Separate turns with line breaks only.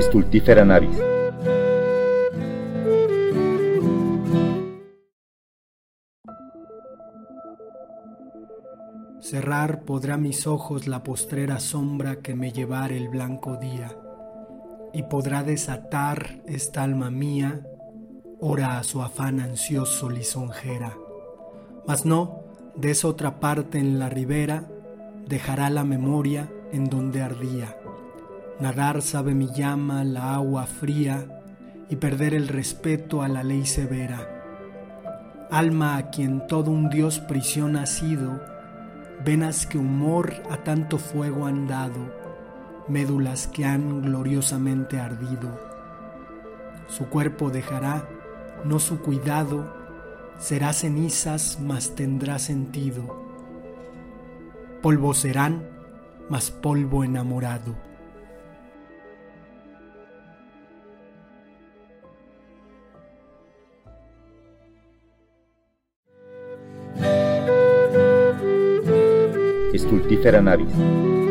Stultifera navis.
Cerrar podrá mis ojos la postrera sombra que me llevar el blanco día, y podrá desatar esta alma mía, ora a su afán ansioso lisonjera. Mas no, de esa otra parte en la ribera, dejará la memoria en donde ardía. Nadar sabe mi llama la agua fría y perder el respeto a la ley severa. Alma a quien todo un dios prisión ha sido, venas que humor a tanto fuego han dado, médulas que han gloriosamente ardido. Su cuerpo dejará, no su cuidado, será cenizas, mas tendrá sentido. Polvo serán, mas polvo enamorado.
Stultifera navis.